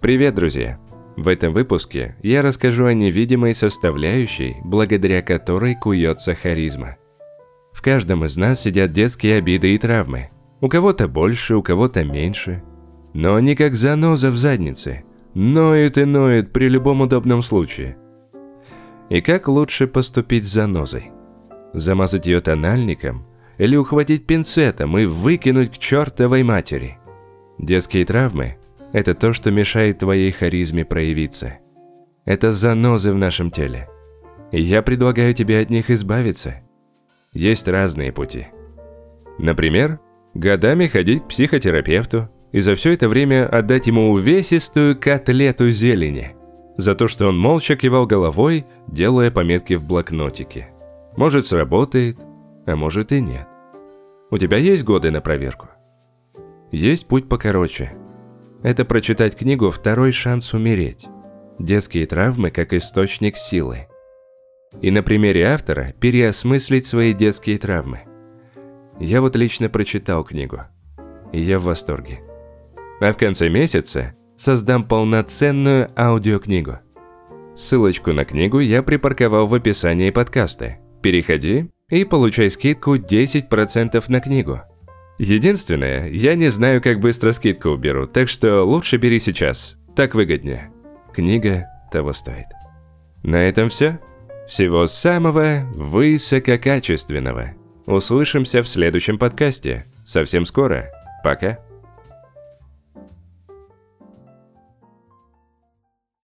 Привет, друзья! В этом выпуске я расскажу о невидимой составляющей, благодаря которой куется харизма. В каждом из нас сидят детские обиды и травмы. У кого-то больше, у кого-то меньше. Но они как заноза в заднице. Ноют и ноют при любом удобном случае. И как лучше поступить с занозой? Замазать ее тональником? Или ухватить пинцетом и выкинуть к чертовой матери? Детские травмы – это то, что мешает твоей харизме проявиться. Это занозы в нашем теле. Я предлагаю тебе от них избавиться. Есть разные пути. Например, годами ходить к психотерапевту и за все это время отдать ему увесистую котлету зелени за то, что он молча кивал головой, делая пометки в блокнотике. Может сработает, а может и нет. У тебя есть годы на проверку? Есть путь покороче. Это прочитать книгу «Второй шанс умереть». Детские травмы как источник силы. И на примере автора переосмыслить свои детские травмы. Я вот лично прочитал книгу. И я в восторге. А в конце месяца создам полноценную аудиокнигу. Ссылочку на книгу я припарковал в описании подкаста. Переходи и получай скидку 10% на книгу. Единственное, я не знаю, как быстро скидку уберу, так что лучше бери сейчас. Так выгоднее. Книга того стоит. На этом все. Всего самого высококачественного. Услышимся в следующем подкасте. Совсем скоро. Пока.